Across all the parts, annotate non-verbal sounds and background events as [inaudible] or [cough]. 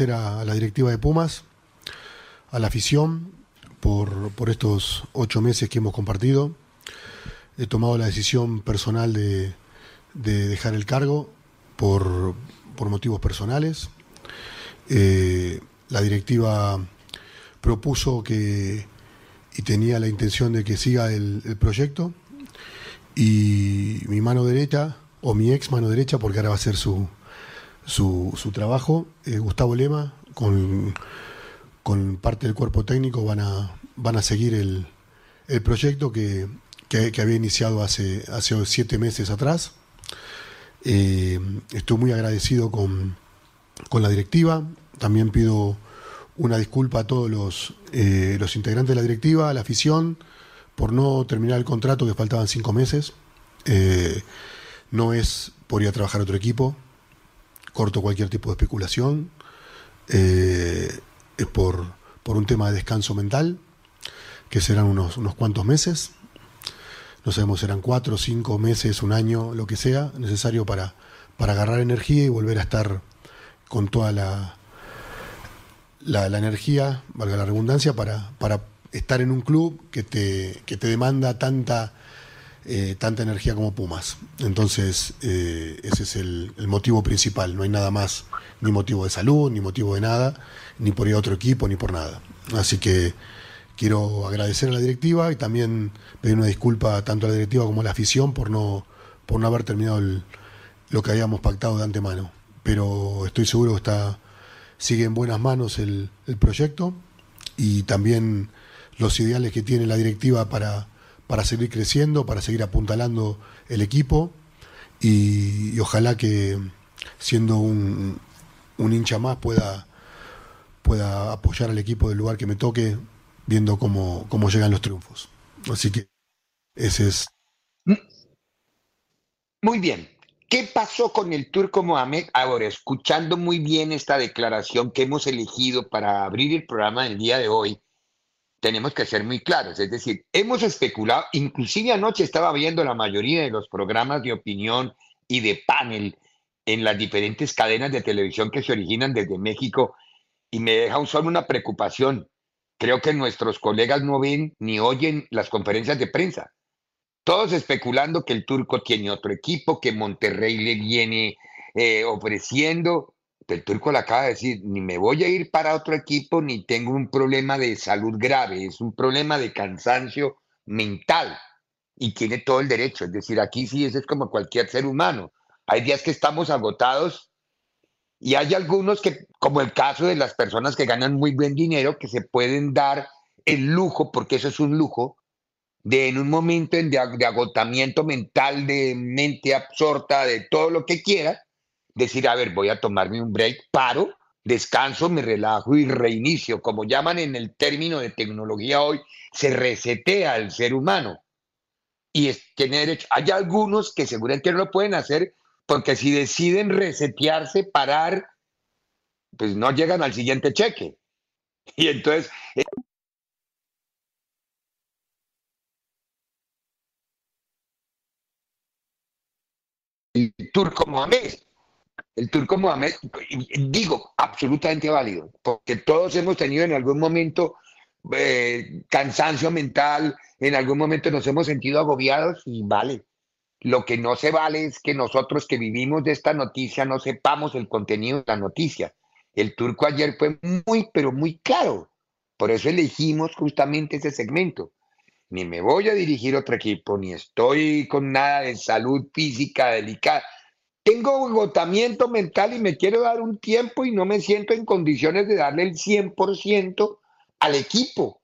a, la directiva de Pumas, a la afición, por, por, estos ocho meses que hemos compartido. He tomado la decisión personal de, de dejar el cargo por, por motivos personales. Eh, la directiva propuso que y tenía la intención de que siga el, el, proyecto y mi mano derecha o mi ex mano derecha porque ahora va a ser su, su, su trabajo eh, Gustavo Lema con, con, parte del cuerpo técnico van a, van a seguir el, el proyecto que, que, había iniciado hace, hace siete meses atrás eh, estoy muy agradecido con, con, la directiva. También pido una disculpa a todos los, eh, los integrantes de la directiva, a la afición, por no terminar el contrato que faltaban cinco meses. Eh, no es por ir a trabajar otro equipo, corto cualquier tipo de especulación. Eh, es por, por un tema de descanso mental, que serán unos, unos cuantos meses no sabemos, serán cuatro, cinco meses, un año, lo que sea, necesario para, para agarrar energía y volver a estar con toda la, la, la, energía, valga la redundancia, para, para estar en un club que te, que te demanda tanta, eh, tanta energía como Pumas. Entonces, eh, ese es el, motivo principal, no hay nada más, ni motivo de salud, ni motivo de nada, ni por ir a otro equipo, ni por nada. Así que quiero agradecer a la directiva y también pedir una disculpa tanto a la directiva como a la afición por no, por no haber terminado lo que habíamos pactado de antemano. Pero estoy seguro que está, sigue en buenas manos el, el proyecto y también los ideales que tiene la directiva para, para seguir creciendo, para seguir apuntalando el equipo y, ojalá que siendo un, un hincha más pueda, pueda apoyar al equipo del lugar que me toque viendo cómo, cómo llegan los triunfos. Así que ese es. Muy bien. ¿Qué pasó con el turco Mohamed? Ahora, escuchando muy bien esta declaración que hemos elegido para abrir el programa del día de hoy, tenemos que ser muy claros. Es decir, hemos especulado, inclusive anoche estaba viendo la mayoría de los programas de opinión y de panel en las diferentes cadenas de televisión que se originan desde México y me deja solo una preocupación. Creo que nuestros colegas no ven ni oyen las conferencias de prensa. Todos especulando que el turco tiene otro equipo, que Monterrey le viene eh, ofreciendo. El turco le acaba de decir, ni me voy a ir para otro equipo, ni tengo un problema de salud grave, es un problema de cansancio mental. Y tiene todo el derecho. Es decir, aquí sí es como cualquier ser humano. Hay días que estamos agotados y hay algunos que, como el caso de las personas que ganan muy buen dinero, que se pueden dar el lujo, porque eso es un lujo, de en un momento de, de agotamiento mental, de mente absorta, de todo lo que quiera, decir, a ver, voy a tomarme un break, paro, descanso, me relajo y reinicio. Como llaman en el término de tecnología hoy, se resetea al ser humano. Y es, tiene derecho. Hay algunos que seguramente no lo pueden hacer porque si deciden resetearse, parar, pues no llegan al siguiente cheque. [laughs] Y entonces... Eh, turco Mohamed, el turco Mohamed, digo, absolutamente válido, porque todos hemos tenido en algún momento eh, cansancio mental, en algún momento nos hemos sentido agobiados y vale. Lo que no se vale es que nosotros que vivimos de esta noticia no sepamos el contenido de la noticia. El turco ayer fue muy, pero muy claro. Por eso elegimos justamente ese segmento. Ni me voy a dirigir a otro equipo, ni estoy con nada de salud física delicada. Tengo agotamiento mental y me quiero dar un tiempo y no me siento en condiciones de darle el 100% al equipo.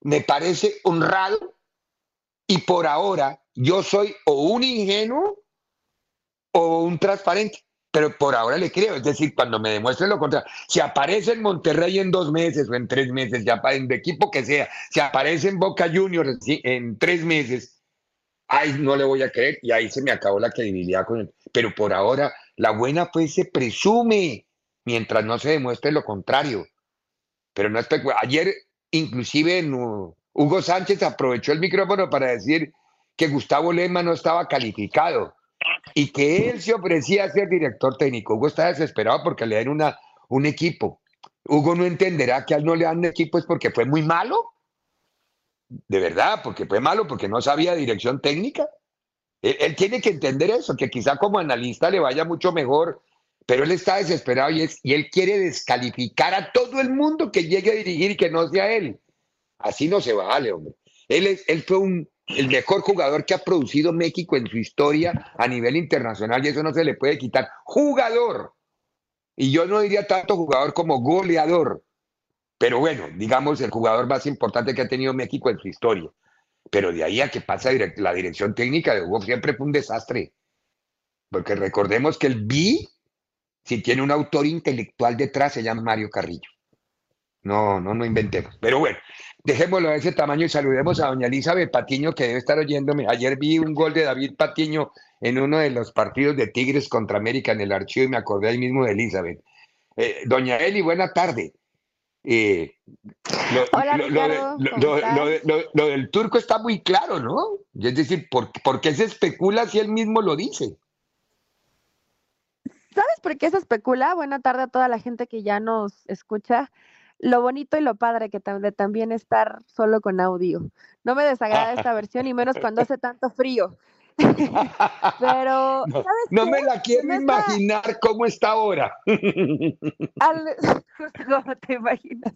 Me parece honrado y por ahora yo soy o un ingenuo o un transparente, pero por ahora le creo. Es decir, cuando me demuestre lo contrario, si aparece en Monterrey en dos meses o en tres meses, ya en de equipo que sea, si aparece en Boca Juniors en tres meses, ay, no le voy a creer y ahí se me acabó la credibilidad con él. Pero por ahora, la buena pues se presume mientras no se demuestre lo contrario. Pero no Ayer, inclusive, Hugo Sánchez aprovechó el micrófono para decir que Gustavo Lema no estaba calificado y que él se ofrecía a ser director técnico. Hugo está desesperado porque le den una, un equipo. Hugo no entenderá que a él no le dan equipo es porque fue muy malo. De verdad, porque fue malo, porque no sabía dirección técnica. Él, tiene que entender eso, que quizá como analista le vaya mucho mejor, pero él está desesperado y, es, y él quiere descalificar a todo el mundo que llegue a dirigir y que no sea él. Así no se vale, hombre. Él, es, él fue un, el mejor jugador que ha producido México en su historia a nivel internacional y eso no se le puede quitar. Jugador. Y yo no diría tanto jugador como goleador, pero bueno, digamos el jugador más importante que ha tenido México en su historia. Pero de ahí a que pasa la dirección técnica de Hugo siempre fue un desastre. Porque recordemos que el B, si tiene un autor intelectual detrás, se llama Mario Carrillo. No, no, no inventemos. Pero bueno, dejémoslo de ese tamaño y saludemos a doña Elizabeth Patiño, que debe estar oyéndome. Ayer vi un gol de David Patiño en uno de los partidos de Tigres contra América en el archivo y me acordé ahí mismo de Elizabeth. Eh, doña Eli, buena tarde. Lo, del turco está muy claro, ¿no? Es decir, ¿por, ¿por qué se especula si él mismo lo dice? ¿Sabes por qué se especula? Buena tarde a toda la gente que ya nos escucha lo bonito y lo padre que también estar solo con audio. No me desagrada esta versión y menos cuando hace tanto frío. [laughs] Pero no, me la quiero imaginar cómo está ahora. [laughs] ¿Cómo te imaginas?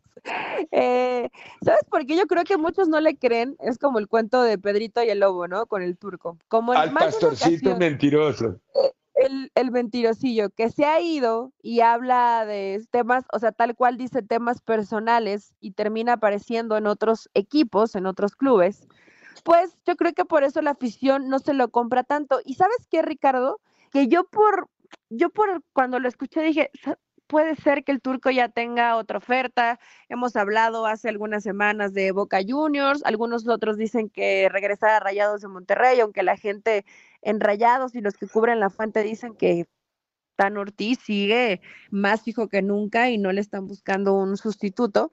Eh, ¿Sabes por qué? Yo creo que muchos no le creen. Es como el cuento de Pedrito y el lobo, ¿no? Con el turco. Como Al pastorcito mentiroso. Eh, el, el, mentirosillo que se ha ido y habla de temas, o sea, tal cual dice temas personales y termina apareciendo en otros equipos, en otros clubes, pues yo creo que por eso la afición no se lo compra tanto. Y sabes qué, Ricardo, que yo por, yo por cuando lo escuché dije, puede ser que el turco ya tenga otra oferta. Hemos hablado hace algunas semanas de Boca Juniors, algunos otros dicen que regresar a Rayados de Monterrey, aunque la gente en Rayados y los que cubren la fuente dicen que Tan Ortiz sigue más fijo que nunca y no le están buscando un sustituto.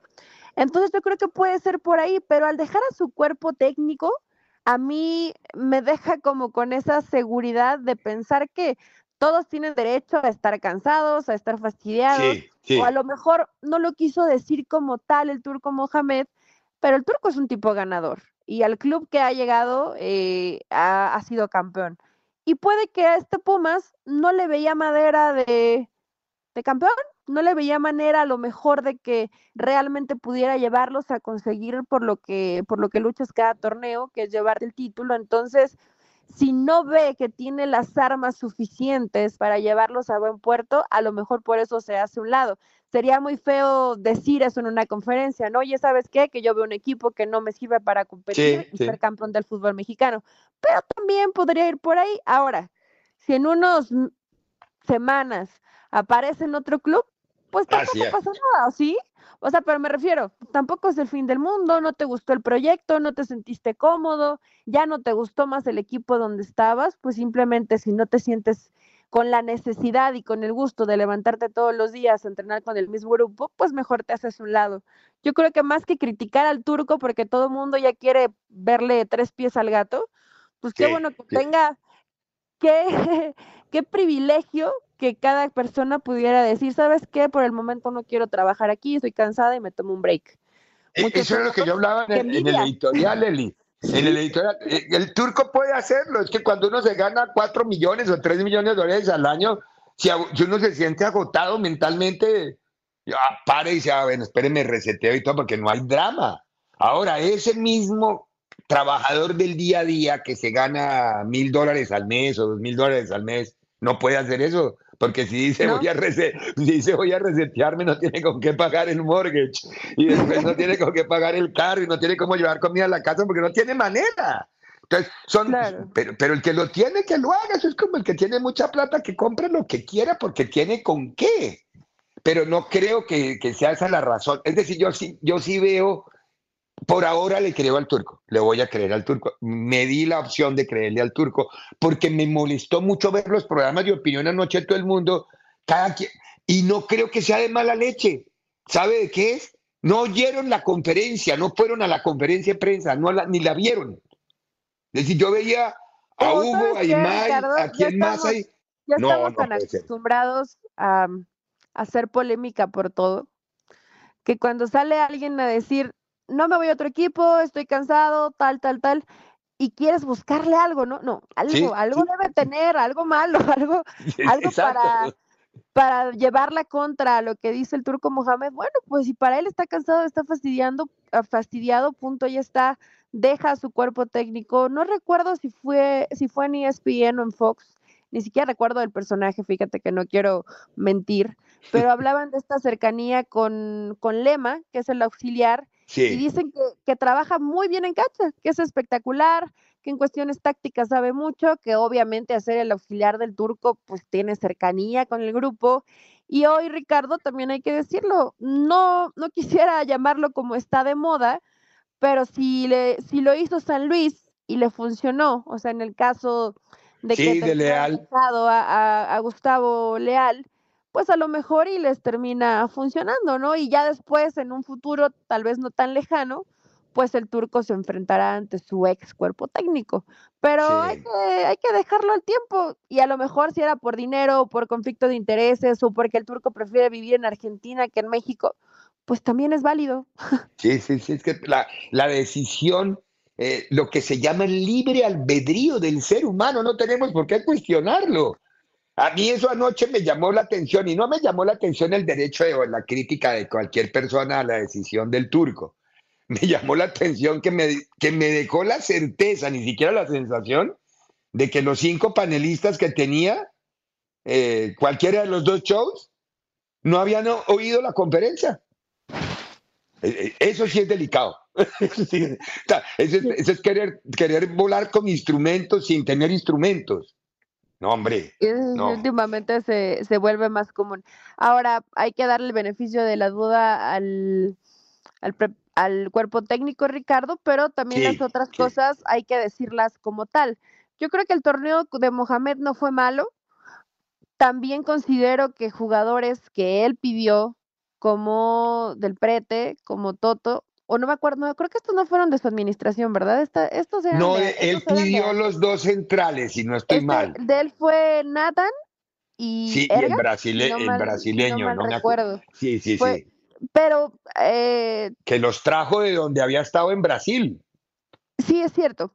Entonces yo creo que puede ser por ahí, pero al dejar a su cuerpo técnico, a mí me deja como con esa seguridad de pensar que todos tienen derecho a estar cansados, a estar fastidiados, o a lo mejor no lo quiso decir como tal el turco Mohamed, pero el turco es un tipo ganador y al club que ha llegado eh, ha, sido campeón. Y puede que a este Pumas no le veía madera de, de campeón, no le veía manera a lo mejor de que realmente pudiera llevarlos a conseguir por lo que, por lo que luchas cada torneo, que es llevar el título. Entonces, si no ve que tiene las armas suficientes para llevarlos a buen puerto, a lo mejor por eso se hace un lado. Sería muy feo decir eso en una conferencia, ¿no? Oye, ¿sabes qué? Que yo veo un equipo que no me sirve para competir y ser campeón del fútbol mexicano. Pero también podría ir por ahí. Ahora, si en unos semanas aparece en otro club, pues tampoco pasa nada, ¿sí? O sea, pero me refiero, tampoco es el fin del mundo, no te gustó el proyecto, no te sentiste cómodo, ya no te gustó más el equipo donde estabas, pues simplemente si no te sientes con la necesidad y con el gusto de levantarte todos los días a entrenar con el mismo grupo, pues mejor te haces un lado. Yo creo que más que criticar al turco porque todo el mundo ya quiere verle tres pies al gato, pues qué bueno que tenga, qué, [laughs] qué privilegio que cada persona pudiera decir, ¿sabes qué? Por el momento no quiero trabajar aquí, estoy cansada y me tomo un break. E, eso es lo que yo hablaba en el, editorial, Eli. En el editorial, eh, el turco puede hacerlo, es que cuando uno se gana 4 millones o 3 millones de dólares al año, si, uno se siente agotado mentalmente, ya, pare y dice, ah, bueno, espérenme, reseteo y todo, porque no hay drama. Ahora, ese mismo trabajador del día a día que se gana mil dólares al mes o dos mil dólares al mes, no puede hacer eso. Porque si dice, voy a si dice voy a resetearme, no tiene con qué pagar el mortgage. Y después no tiene con qué pagar el carro y no tiene cómo llevar comida a la casa porque no tiene manera. Entonces, son, pero, pero el que lo tiene, que lo haga. Eso es como el que tiene mucha plata, que compre lo que quiera porque tiene con qué. Pero no creo que, que sea esa la razón. Es decir, yo sí, yo sí veo por ahora le creo al turco, le voy a creer al turco. Me di la opción de creerle al turco porque me molestó mucho ver los programas de opinión anoche de todo el mundo, cada quien, y no creo que sea de mala leche. ¿Sabe de qué es? No oyeron la conferencia, no fueron a la conferencia de prensa, no ni la vieron. Es decir, yo veía a Hugo, a Imai, a quien más hay. Ya estamos tan acostumbrados a hacer polémica por todo, que cuando sale alguien a decir no me voy a otro equipo, estoy cansado, tal, tal, tal, y quieres buscarle algo, ¿no? No, algo, algo debe tener, algo malo, [laughs] algo, [laughs] algo para, para llevarla contra lo que dice el turco Mohamed. Bueno, pues si para él está cansado, está fastidiando, ah, fastidiado, punto, ya está, deja su cuerpo técnico. No recuerdo si fue, si fue en ESPN o en Fox, ni siquiera recuerdo el personaje, fíjate que no quiero mentir, pero [laughs] hablaban de esta cercanía con, con Lema, que es el auxiliar, y dicen que, trabaja muy bien en cancha, que es espectacular, que en cuestiones tácticas sabe mucho, que obviamente hacer el auxiliar del turco pues tiene cercanía con el grupo. Y hoy, Ricardo, también hay que decirlo, no, no [laughs] quisiera llamarlo como está de moda, pero si, le, si lo hizo San Luis y le funcionó, o sea, en el caso de que de Leal. A, a Gustavo Leal, pues a lo mejor y les termina funcionando, ¿no? Y ya después, en un futuro tal vez no tan lejano, pues el turco se enfrentará ante su ex cuerpo técnico. Pero hay, que, hay que dejarlo al tiempo. Y a lo mejor si era por dinero o por conflicto de intereses o porque el turco prefiere vivir en Argentina que en México, pues también es válido. Sí, sí, sí, es que la, la decisión, eh, lo que se llama el libre albedrío del ser humano, no tenemos por qué cuestionarlo. A mí eso anoche me llamó la atención y no me llamó la atención el derecho de la crítica de cualquier persona a la decisión del turco. [laughs] Me llamó la atención que me, que me dejó la certeza, ni siquiera la sensación, de que los cinco panelistas que tenía, eh, cualquiera de los dos shows, no habían oído la conferencia. Eh, eh, eso sí es delicado. [laughs] Eso, es, querer, querer volar con instrumentos sin tener instrumentos. No, hombre. Últimamente se, se, vuelve más común. Ahora, hay que darle el beneficio de la duda al, al, cuerpo técnico, Ricardo, pero también las otras cosas hay que decirlas como tal. Yo creo que el torneo de Mohamed no fue malo. También considero que jugadores que él pidió, como Del Prete, como Toto, o no me acuerdo, no, creo que estos no fueron de su administración, ¿verdad? Esta, estos eran no, él pidió los dos centrales, y no estoy este, mal. De él fue Nathan y. Sí, y el, brasileño, no, me acuerdo. Sí, sí, sí. Pero. Eh, que los trajo de donde había estado en Brasil. Sí, es cierto.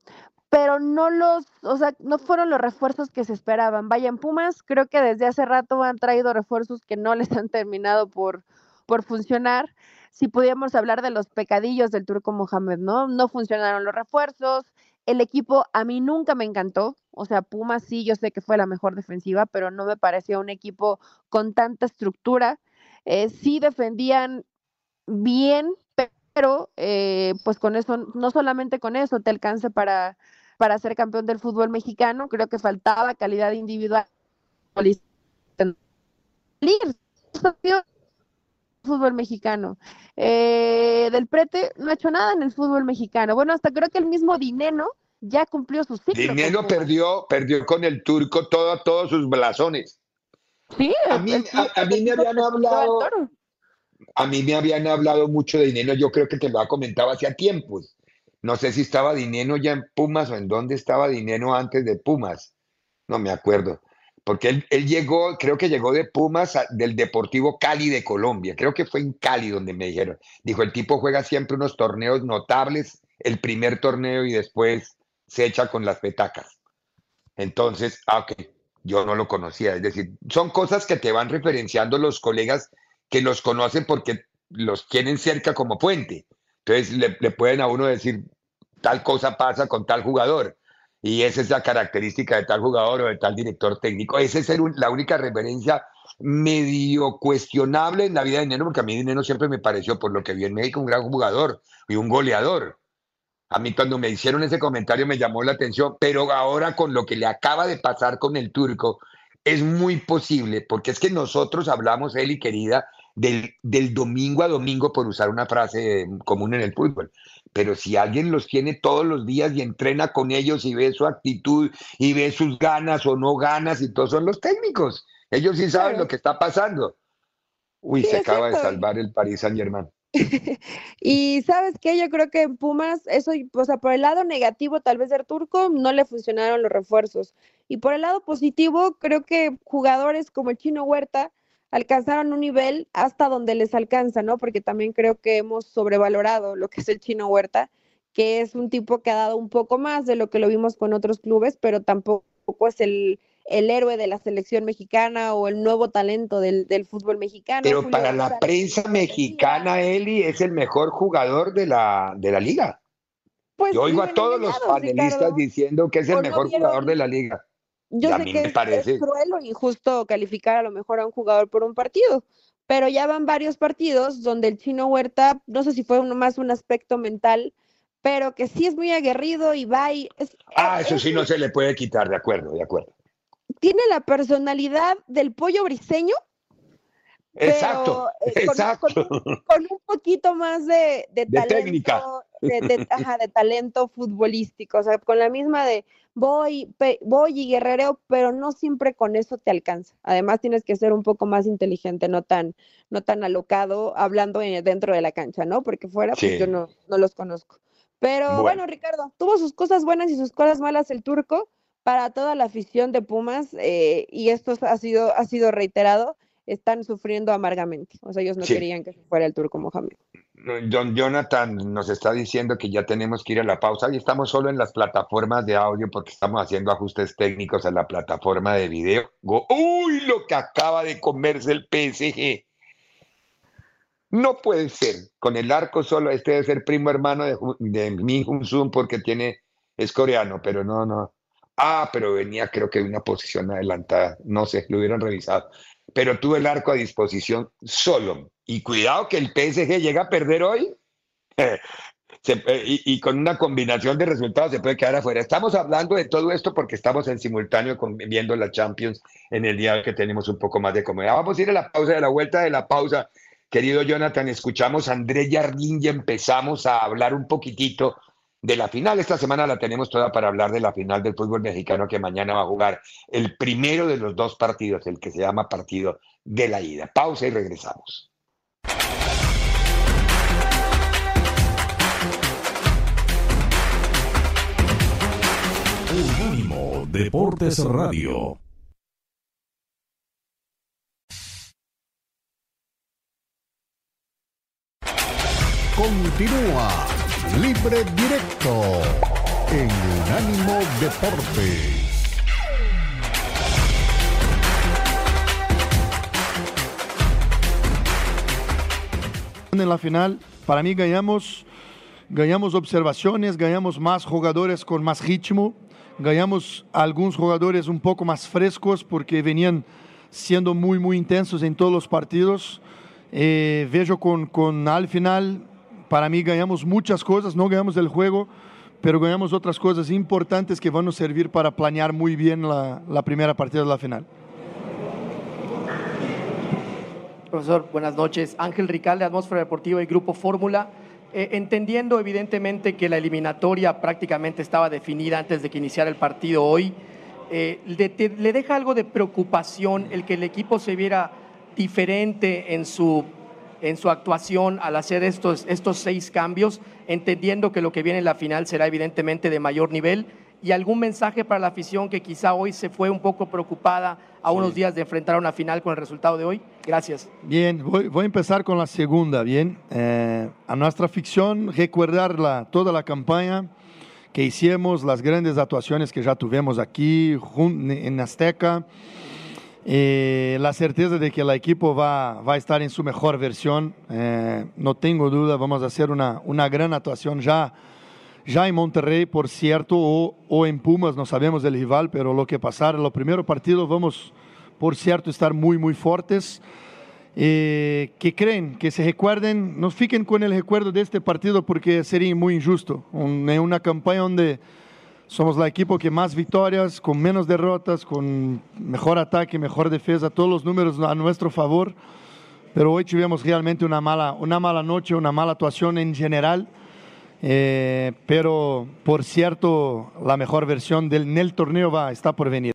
Pero no los, o sea, no fueron los refuerzos que se esperaban. Vayan Pumas, creo que desde hace rato han traído refuerzos que no les han terminado por, por funcionar si pudiéramos hablar de los pecadillos del turco Mohamed, ¿no? No funcionaron los refuerzos, el equipo a mí nunca me encantó, o sea, Pumas sí, yo sé que fue la mejor defensiva, pero no me pareció un equipo con tanta estructura. Eh, sí defendían bien, pero eh, pues con eso, no solamente con eso te alcance para, para ser campeón del fútbol mexicano, creo que faltaba calidad individual fútbol mexicano. Eh, del Prete no ha hecho nada en el fútbol mexicano. Bueno, hasta creo que el mismo Dineno ya cumplió su ciclo. Dineno perdió, perdió con el turco todo, todos sus blasones. Sí, a mí, a, mí me habían hablado. A mí me habían hablado mucho de Dineno, yo creo que te lo ha comentado hacía tiempos. No sé si estaba Dineno ya en Pumas o en dónde estaba Dineno antes de Pumas. No me acuerdo porque él, llegó, creo que llegó de Pumas del Deportivo Cali de Colombia, creo que fue en Cali donde me dijeron, dijo, el tipo juega siempre unos torneos notables el primer torneo y después se echa con las petacas. Entonces, ah, ok, yo no lo conocía. Es decir, son cosas que te van referenciando los colegas que los conocen porque los tienen cerca como puente. Entonces le, le pueden a uno decir, tal cosa pasa con tal jugador. Y esa es la característica de tal jugador o de tal director técnico. Esa es la única referencia medio cuestionable en la vida de Neno, porque a mí Neno siempre me pareció, por lo que vi en México, un gran jugador y un goleador. A mí cuando me hicieron ese comentario me llamó la atención, pero ahora con lo que le acaba de pasar con el turco, es muy posible, porque es que nosotros hablamos, él y querida, del, del domingo a domingo, por usar una frase común en el fútbol. Pero si alguien los tiene todos los días y entrena con ellos y ve su actitud y ve sus ganas o no ganas y todos son los técnicos. Ellos sí saben lo que está pasando. Uy, se acaba de salvar el Paris Saint Germain. [laughs] y sabes qué, yo creo que en Pumas, eso, o sea, por el lado negativo tal vez del turco, no le funcionaron los refuerzos. Y por el lado positivo, creo que jugadores como el chino Huerta alcanzaron un nivel hasta donde les alcanza, ¿no? Porque también creo que hemos sobrevalorado lo que es el chino Huerta, que es un tipo que ha dado un poco más de lo que lo vimos con otros clubes, pero tampoco es el, el héroe de la selección mexicana o el nuevo talento del, fútbol mexicano. Pero para la prensa mexicana, Eli es el mejor jugador de la, de la liga. Pues Yo oigo a todos los panelistas diciendo que es el mejor jugador de la liga. Yo sé que es, parece... cruel o injusto calificar a lo mejor a un jugador por un partido, pero ya van varios partidos donde el chino Huerta, no sé si fue uno más un aspecto mental, pero que sí es muy aguerrido y va y... ah, eso sí no se le puede quitar, de acuerdo, de acuerdo tiene la personalidad del pollo briseño. Exacto, eh, exacto. Con, un poquito más de, de, talento, De, ajá, de, talento futbolístico, o sea, con la misma de voy, voy y guerrereo, pero no siempre con eso te alcanza. Además tienes que ser un poco más inteligente, no tan, no tan alocado hablando dentro de la cancha, ¿no? Porque fuera, pues yo no, no los conozco. Pero bueno, Ricardo, tuvo sus cosas buenas y sus cosas malas el turco para toda la afición de Pumas, eh, y esto ha sido, ha sido reiterado, están sufriendo amargamente. O sea, ellos no querían que fuera el Turco Mohamed. John Jonathan nos está diciendo que ya tenemos que ir a la pausa y estamos solo en las plataformas de audio porque estamos haciendo ajustes técnicos a la plataforma de video. ¡Uy! Lo que acaba de comerse el PSG. No puede ser. Con el arco solo, este debe ser primo hermano de, de Mi Zoom porque tiene, es coreano, pero no, no. Ah, pero venía creo que de una posición adelantada, no sé, lo hubieran revisado. Pero tuvo el arco a disposición solo. Y cuidado que el PSG llega a perder hoy. [laughs] Eh, y, con una combinación de resultados se puede quedar afuera. Estamos hablando de todo esto porque estamos en simultáneo viendo la Champions en el día que tenemos un poco más de comodidad. Vamos a ir a la pausa, de la vuelta de la pausa. Querido Jonathan, escuchamos a Andrés Jardín y empezamos a hablar un poquitito de la final. Esta semana la tenemos toda para hablar de la final del fútbol mexicano que mañana va a jugar el primero de los dos partidos, el que se llama partido de la ida. Pausa y regresamos. Unánimo Deportes Radio. Continúa Libre Directo en Unánimo Deportes. En la final, para mí ganamos, ganamos observaciones, ganamos más jugadores con más ritmo, ganamos algunos jugadores un poco más frescos porque venían siendo muy, muy intensos en todos los partidos. Eh, veo con, con al final para mí ganamos muchas cosas, no ganamos el juego, pero ganamos otras cosas importantes que van a servir para planear muy bien la, la primera partida de la final. Profesor, buenas noches. Ángel Rical de Atmósfera Deportiva y Grupo Fórmula. Eh, entendiendo evidentemente que la eliminatoria prácticamente estaba definida antes de que iniciara el partido hoy, eh, le, ¿le deja algo de preocupación el que el equipo se viera diferente en su en su actuación al hacer estos, estos seis cambios, entendiendo que lo que viene en la final será evidentemente de mayor nivel y algún mensaje para la afición que quizá hoy se fue un poco preocupada a unos días de enfrentar una final con el resultado de hoy? Gracias. Bien, voy, a empezar con la segunda, bien. Eh, a nuestra afición, recordar toda la campaña que hicimos, las grandes actuaciones que ya tuvimos aquí en Azteca. Eh, la certeza de que el equipo va, va, a estar en su mejor versión, eh, no tengo duda, vamos a hacer una, una gran actuación ya ya en Monterrey, por cierto, o, o, en Pumas, no sabemos del rival, pero lo que pasar, en los primeros partidos vamos, por cierto, estar muy, muy fuertes. Eh, que creen, que se recuerden, nos fiquen con el recuerdo de este partido porque sería muy injusto. en una campaña donde somos la equipo que más victorias, con menos derrotas, con mejor ataque, mejor defensa, todos los números a nuestro favor. Pero hoy tuvimos realmente una mala, una mala noche, una mala actuación en general. Eh, pero por cierto, la mejor versión del el torneo va, está por venir.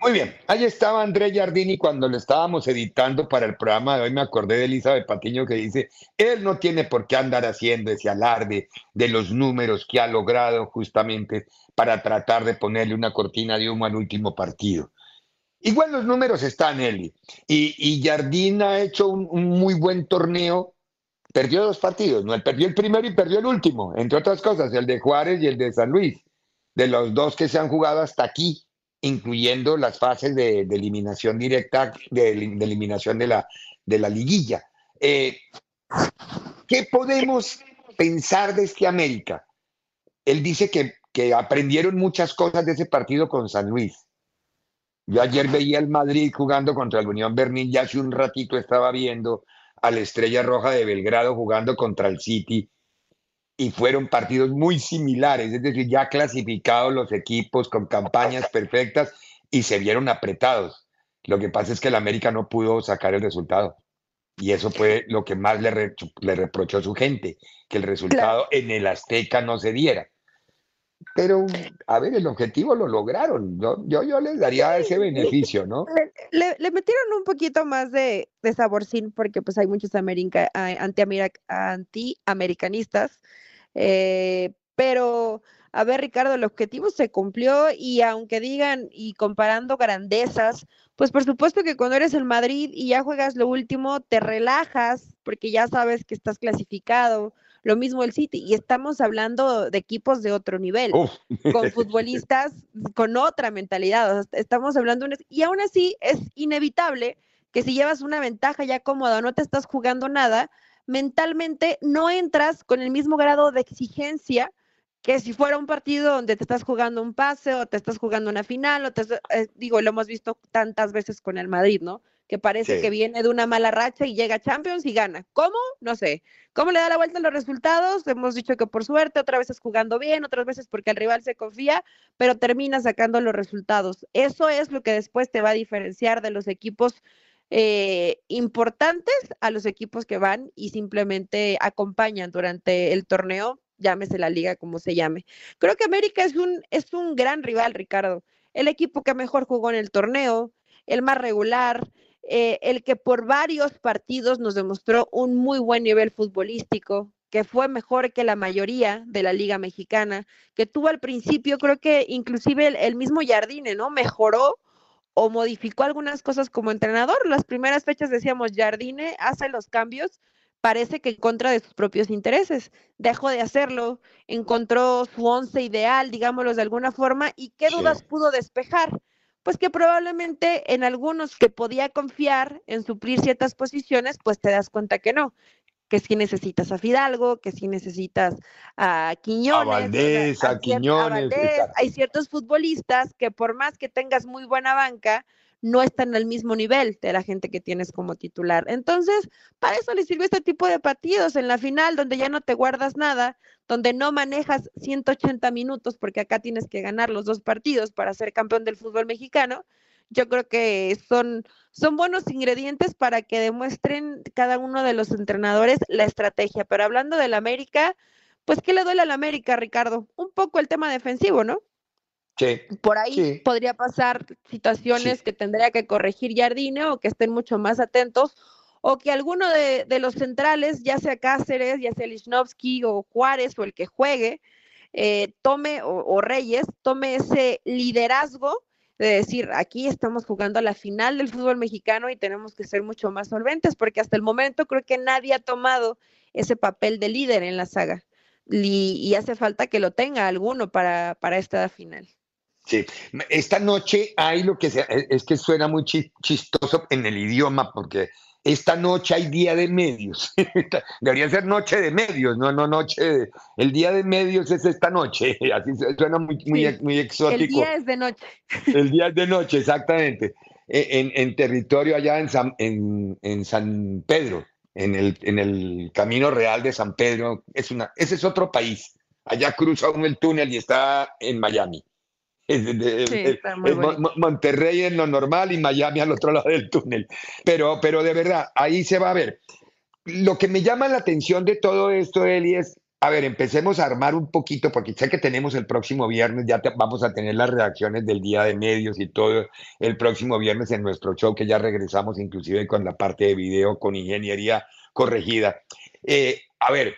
Muy bien, ahí estaba André Giardini cuando lo estábamos editando para el programa de hoy. Me acordé de Elizabeth Patiño que dice: él no tiene por qué andar haciendo ese alarde de los números que ha logrado justamente para tratar de ponerle una cortina de humo al último partido. Igual los números están, Eli. Y, y Jardín ha hecho un, un muy buen torneo perdió dos partidos, ¿no? Perdió el primero y perdió el último, entre otras cosas, el de Juárez y el de San Luis, de los dos que se han jugado hasta aquí, incluyendo las fases de, eliminación directa, de, eliminación de la, de la liguilla. Eh, ¿Qué podemos pensar de este América? Él dice que, que aprendieron muchas cosas de ese partido con San Luis. Yo ayer veía el Madrid jugando contra el Unión Berlín, ya hace un ratito estaba viendo a la Estrella Roja de Belgrado jugando contra el City y fueron partidos muy similares, es decir, ya clasificados los equipos con campañas perfectas y se vieron apretados. Lo que pasa es que el América no pudo sacar el resultado. Y eso fue lo que más le, le reprochó a su gente, que el resultado en el Azteca no se diera. Pero, a ver, el objetivo lo lograron. Yo, yo, les daría ese beneficio, ¿no? Le, metieron un poquito más de, de saborcín porque pues hay muchos anti-americanistas. Eh, pero, a ver, Ricardo, el objetivo se cumplió y aunque digan y comparando grandezas, pues por supuesto que cuando eres el Madrid y ya juegas lo último, te relajas porque ya sabes que estás clasificado lo mismo el City. Y estamos hablando de equipos de otro nivel, con [laughs] futbolistas con otra mentalidad. estamos hablando, y aún así es inevitable que si llevas una ventaja ya cómoda, no te estás jugando nada, mentalmente no entras con el mismo grado de exigencia que si fuera un partido donde te estás jugando un pase o te estás jugando una final, o te, eh, digo, lo hemos visto tantas veces con el Madrid, ¿no? Que parece que viene de una mala racha y llega a Champions y gana. ¿Cómo? No sé. ¿Cómo le da la vuelta a los resultados? Hemos dicho que por suerte, otras veces jugando bien, otras veces porque el rival se confía, pero termina sacando los resultados. Eso es lo que después te va a diferenciar de los equipos eh, importantes a los equipos que van y simplemente acompañan durante el torneo, llámese la liga como se llame. Creo que América es un, es un gran rival, Ricardo. El equipo que mejor jugó en el torneo, el más regular, eh, el que por varios partidos nos demostró un muy buen nivel futbolístico, que fue mejor que la mayoría de la Liga Mexicana, que tuvo al principio, creo que inclusive el, mismo Jardine, ¿no? Mejoró o modificó algunas cosas como entrenador. Las primeras fechas decíamos, Jardine hace los cambios, parece que en contra de sus propios intereses. Dejó de hacerlo, encontró su once ideal, digámoslo de alguna forma, y qué dudas pudo despejar pues que probablemente en algunos que podía confiar en suplir ciertas posiciones, pues te das cuenta que no, que sí necesitas a Fidalgo, que sí necesitas a Quiñones. A Valdés, a, Quiñones. hay ciertos futbolistas que por más que tengas muy buena banca, no están al mismo nivel de la gente que tienes como titular. Entonces, para eso le sirve este tipo de partidos en la final, donde ya no te guardas nada, donde no manejas 180 minutos, porque acá tienes que ganar los dos partidos para ser campeón del fútbol mexicano. Yo creo que son, son buenos ingredientes para que demuestren cada uno de los entrenadores la estrategia. Pero hablando del América, pues, ¿qué le duele al América, Ricardo? Un poco el tema defensivo, ¿no? Por ahí podría pasar situaciones que tendría que corregir Jardine o que estén mucho más atentos o que alguno de, los centrales, ya sea Cáceres, ya sea Lichnowsky o Juárez o el que juegue, eh, tome, o, Reyes, tome ese liderazgo de decir, aquí estamos jugando a la final del fútbol mexicano y tenemos que ser mucho más solventes, porque hasta el momento creo que nadie ha tomado ese papel de líder en la saga y, hace falta que lo tenga alguno para, para esta final. Sí, esta noche hay lo que e, es que suena muy chistoso en el idioma, porque esta noche hay día de medios. [laughs] Debería ser noche de medios, no, no noche de, El día de medios es esta noche, [laughs] así suena muy, muy, muy exótico. El día es de noche. [laughs] El día es de noche, exactamente. E, en, en territorio allá en San, en, en San Pedro, en el, en el Camino Real de San Pedro, es una, ese es otro país. Allá cruza uno el túnel y está en Miami. Monterrey en lo normal y Miami al otro lado del túnel. Pero, pero de verdad, ahí se va a ver. Lo que me llama la atención de todo esto, Eli, es, a ver, empecemos a armar un poquito, porque sé que tenemos el próximo viernes, ya vamos a tener las reacciones del día de medios y todo el próximo viernes en nuestro show, que ya regresamos inclusive con la parte de video, con ingeniería corregida. Eh, a ver,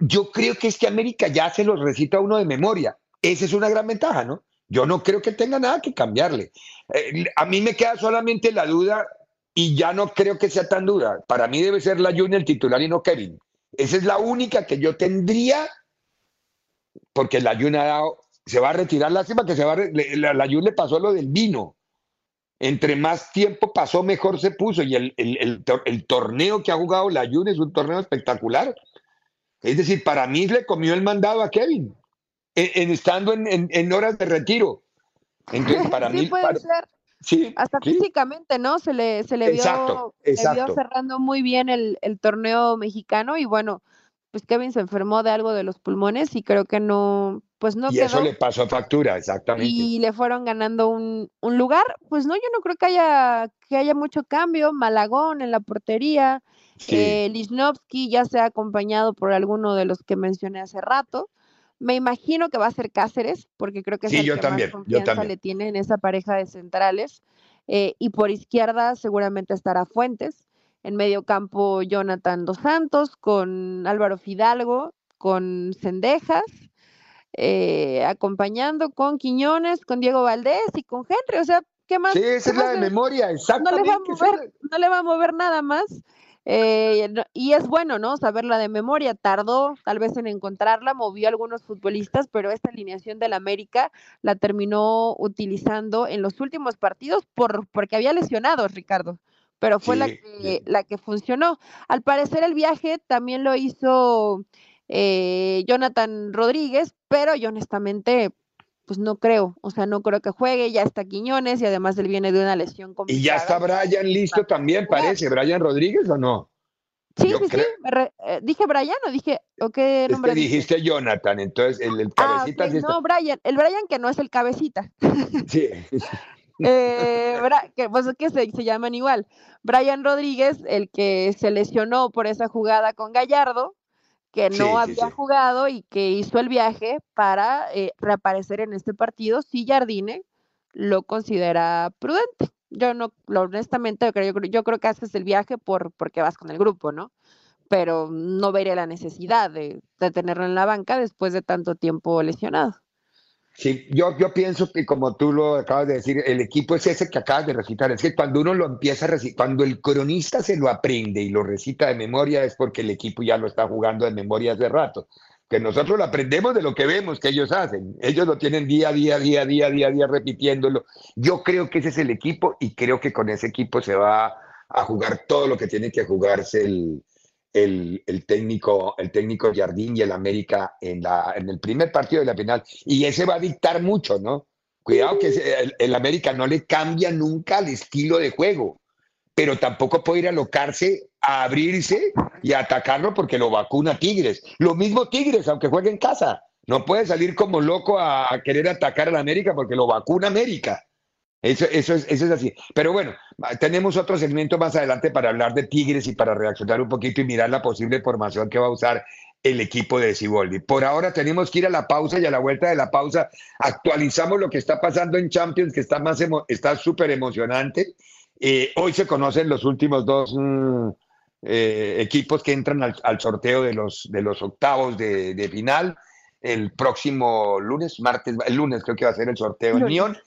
yo creo que es que América ya se los recita uno de memoria. Esa es una gran ventaja, ¿no? Yo no creo que tenga nada que cambiarle. Eh, a mí me queda solamente la duda y ya no creo que sea tan duda. Para mí debe ser la Jun el titular y no Kevin. Esa es la única que yo tendría, porque la Jun ha dado, se va a retirar, lástima que se va a, la, la le pasó lo del vino. Entre más tiempo pasó, mejor se puso. Y el torneo que ha jugado la Jun es un torneo espectacular. Es decir, para mí le comió el mandado a Kevin en, estando en, horas de retiro. Entonces, para mí. Puede ser. Sí, Hasta físicamente, ¿no? Se le, se le, vio, cerrando muy bien el, torneo mexicano y bueno, pues Kevin se enfermó de algo de los pulmones y creo que no, pues no y eso le pasó factura, exactamente. Y le fueron ganando un, lugar. Pues no, yo no creo que haya, que haya mucho cambio. Malagón en la portería. Sí. Eh, ya se ha acompañado por alguno de los que mencioné hace rato. Me imagino que va a ser Cáceres, porque creo que es el que más confianza le tiene en esa pareja de centrales. Eh, y por izquierda seguramente estará Fuentes. En medio campo, Jonathan Dos Santos, con Álvaro Fidalgo, con Cendejas, eh, acompañando con Quiñones, con Diego Valdés y con Henry. O sea, ¿qué más? Sí, esa es la de memoria, exactamente. no le va a mover nada más. Eh, y es bueno, ¿no? Saberla de memoria. Tardó tal vez en encontrarla, movió a algunos futbolistas, pero esta alineación del América la terminó utilizando en los últimos partidos por, porque había lesionados, Ricardo. Pero fue la, que, la que funcionó. Al parecer el viaje también lo hizo eh, Jonathan Rodríguez, pero yo honestamente pues no creo, o sea, no creo que juegue, ya está Quiñones y además él viene de una lesión complicada. Y ya está Brian listo también, parece, Brian Rodríguez o no? Sí, sí, sí, eh, dije Brian o dije, ¿o qué nombre? dijiste Jonathan, entonces el, ah, cabecita No, Brian, el Brian que no es el cabecita. [laughs] Sí. eh, que, pues que se, se llaman igual. Brian Rodríguez, el que se lesionó por esa jugada con Gallardo, que no había jugado y que hizo el viaje para eh, reaparecer en este partido si Jardine lo considera prudente. Yo no, honestamente, yo creo, yo creo que haces el viaje por, porque vas con el grupo, ¿no? Pero no veré la necesidad de tenerlo en la banca después de tanto tiempo lesionado. Sí, yo, yo pienso que como tú lo acabas de decir, el equipo es ese que acabas de recitar. Es que cuando uno lo empieza a recitar, cuando el cronista se lo aprende y lo recita de memoria, es porque el equipo ya lo está jugando de memoria hace rato. Que nosotros lo aprendemos de lo que vemos que ellos hacen. Ellos lo tienen día a día, día a día, día a día, repitiéndolo. Yo creo que ese es el equipo y creo que con ese equipo se va a jugar todo lo que tiene que jugarse el, el, técnico, el técnico Jardín y el América en, la, en el primer partido de la final. Y ese va a dictar mucho, ¿no? Cuidado que el, América no le cambia nunca el estilo de juego, pero tampoco puede ir a alocarse a abrirse y a atacarlo porque lo vacuna Tigres. Lo mismo Tigres, aunque juegue en casa. No puede salir como loco a, a querer atacar al América porque lo vacuna América. Eso, eso, es, eso es así. Pero bueno, tenemos otro segmento más adelante para hablar de Tigres y para reaccionar un poquito y mirar la posible formación que va a usar el equipo de Ciboldi. Por ahora tenemos que ir a la pausa y a la vuelta de la pausa actualizamos lo que está pasando en Champions, que está más está súper emocionante. Eh, hoy se conocen los últimos dos mm, eh, equipos que entran al, sorteo de los, de los octavos de final. El próximo lunes, martes, el lunes creo que va a ser el sorteo en Lyon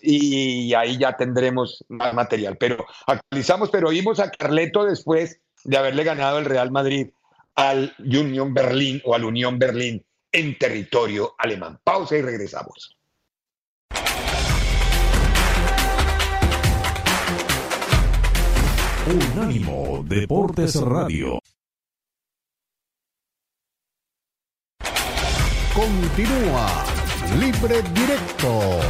y ahí ya tendremos más material. Pero actualizamos, pero oímos a Carleto después de haberle ganado el Real Madrid al Union Berlín o al Unión Berlín en territorio alemán. Pausa y regresamos. Unánimo Deportes Radio. Continúa Libre Directo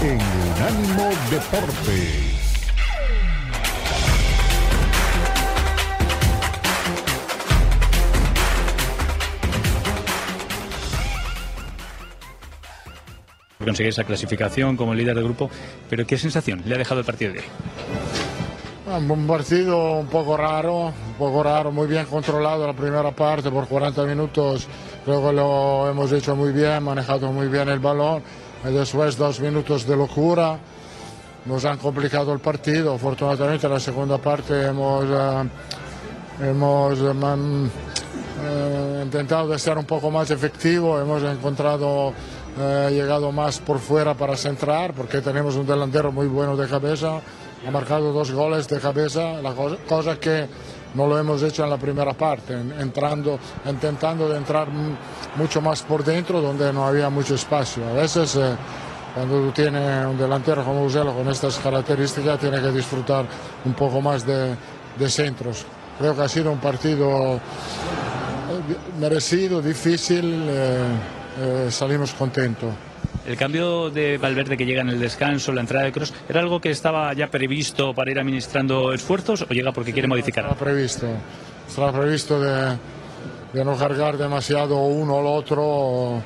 en Unánimo Deportes. conseguir esa clasificación como líder del grupo, pero ¿qué sensación le ha dejado el partido de hoy? Un partido un poco raro, un poco raro, muy bien controlado la primera parte por 40 minutos, creo que lo hemos hecho muy bien, manejado muy bien el balón, después dos minutos de locura, nos han complicado el partido, afortunadamente en la segunda parte hemos, eh, hemos eh, eh, intentado de ser un poco más efectivo, hemos encontrado ha llegado más por fuera para centrar, porque tenemos un delantero muy bueno de cabeza, ha marcado dos goles de cabeza, la cosa, que no lo hemos hecho en la primera parte, entrando, intentando entrar mucho más por dentro donde no había mucho espacio. A veces eh, cuando tú tienes un delantero como Uselo con estas características tiene que disfrutar un poco más de, centros. Creo que ha sido un partido eh, merecido, difícil. Eh, salimos contentos. El cambio de Valverde que llega en el descanso, la entrada de Cross, ¿era algo que estaba ya previsto para ir administrando esfuerzos o llega porque quiere modificar? Estaba previsto, estaba previsto de, no cargar demasiado uno al otro.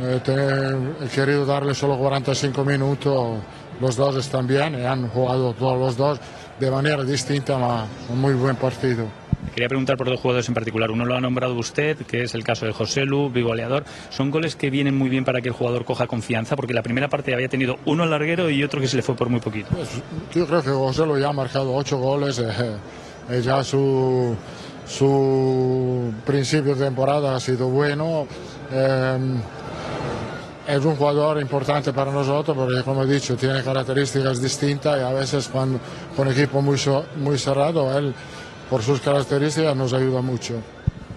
Eh, he querido darle solo 45 minutos. Los dos están bien y han jugado todos los dos de manera distinta, un muy buen partido. Quería preguntar por dos jugadores en particular. Uno lo ha nombrado usted, que es el caso de José Lu, bigoleador. ¿Son goles que vienen muy bien para que el jugador coja confianza? Porque la primera parte había tenido uno larguero y otro que se le fue por muy poquito. Pues, yo creo que José Lu ya ha marcado ocho goles. Eh, eh, ya su, su principio de temporada ha sido bueno. Eh, es un jugador importante para nosotros porque, como he dicho, tiene características distintas y a veces cuando con equipo muy, muy cerrado, él por sus características nos ayuda mucho.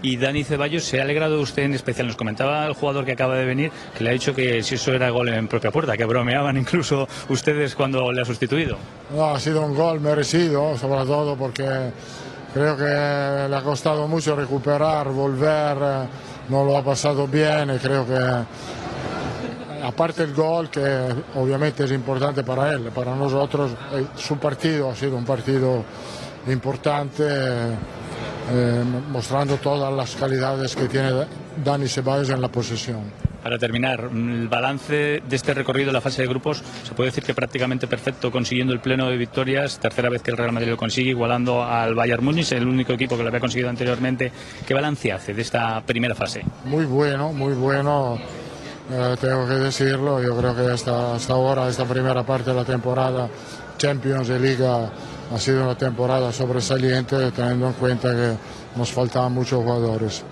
Y Dani Ceballos, ¿se ha alegrado usted en especial? Nos comentaba el jugador que acaba de venir que le ha dicho que si eso era gol en propia puerta, que bromeaban incluso ustedes cuando le ha sustituido. No, ha sido un gol merecido, sobre todo porque creo que le ha costado mucho recuperar, volver, no lo ha pasado bien y creo que aparte el gol que obviamente es importante para él, para nosotros, eh, su partido ha sido un partido importante, eh, mostrando todas las calidades que tiene Dani Ceballos en la posesión. Para terminar, el balance de este recorrido en la fase de grupos se puede decir que prácticamente perfecto, consiguiendo el pleno de victorias, tercera vez que el Real Madrid lo consigue, igualando al Bayern Múnich, el único equipo que lo había conseguido anteriormente. ¿Qué balance hace de esta primera fase? Muy bueno, muy bueno. Eh, tengo que decirlo, yo creo que hasta, hasta ahora, esta primera parte de la temporada, Champions y Liga ha sido una temporada sobresaliente teniendo en cuenta que nos faltaban muchos jugadores.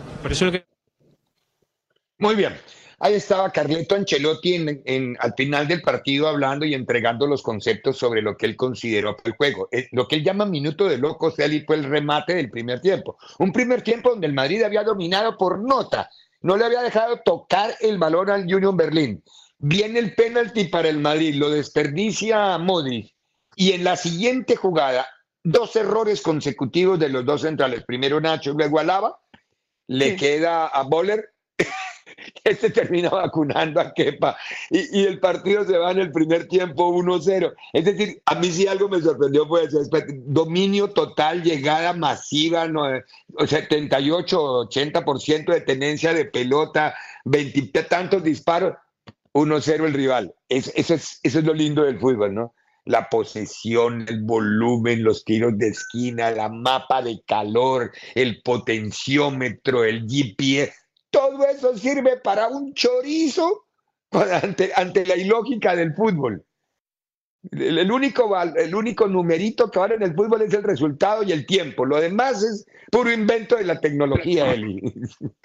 Muy bien. Ahí estaba Carleto Ancelotti en, al final del partido hablando y entregando los conceptos sobre lo que él consideró el juego. Eh, lo que él llama minuto de loco, sea, fue el remate del primer tiempo. Un primer tiempo donde el Madrid había dominado por nota. No le había dejado tocar el balón al Union Berlín. Viene el penalti para el Madrid, lo desperdicia Modric y en la siguiente jugada, dos errores consecutivos de los dos centrales. Primero Nacho, luego Alaba. Le queda a Boller. [laughs] este termina vacunando a Kepa. Y, el partido se va en el primer tiempo 1-0. Es decir, a mí sí algo me sorprendió fue dominio total, llegada masiva, no, 78, 80% de tenencia de pelota, 20 tantos disparos. 1-0 el rival. eso, es, eso es lo lindo del fútbol, ¿no? La posesión, el volumen, los tiros de esquina, la mapa de calor, el potenciómetro, el GPS, todo eso sirve para un chorizo ante, ante la ilógica del fútbol. El, único, el único numerito que ahora en el fútbol es el resultado y el tiempo. Lo demás es puro invento de la tecnología, Eli.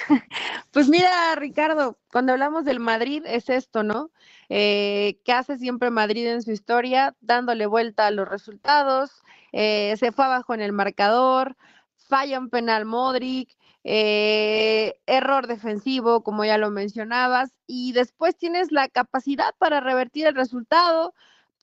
[laughs] Pues mira, Ricardo, cuando hablamos del Madrid es esto, ¿no? Eh, ¿Qué hace siempre Madrid en su historia? Dándole vuelta a los resultados, eh, se fue abajo en el marcador, falla un penal Modric, eh, error defensivo, como ya lo mencionabas, y después tienes la capacidad para revertir el resultado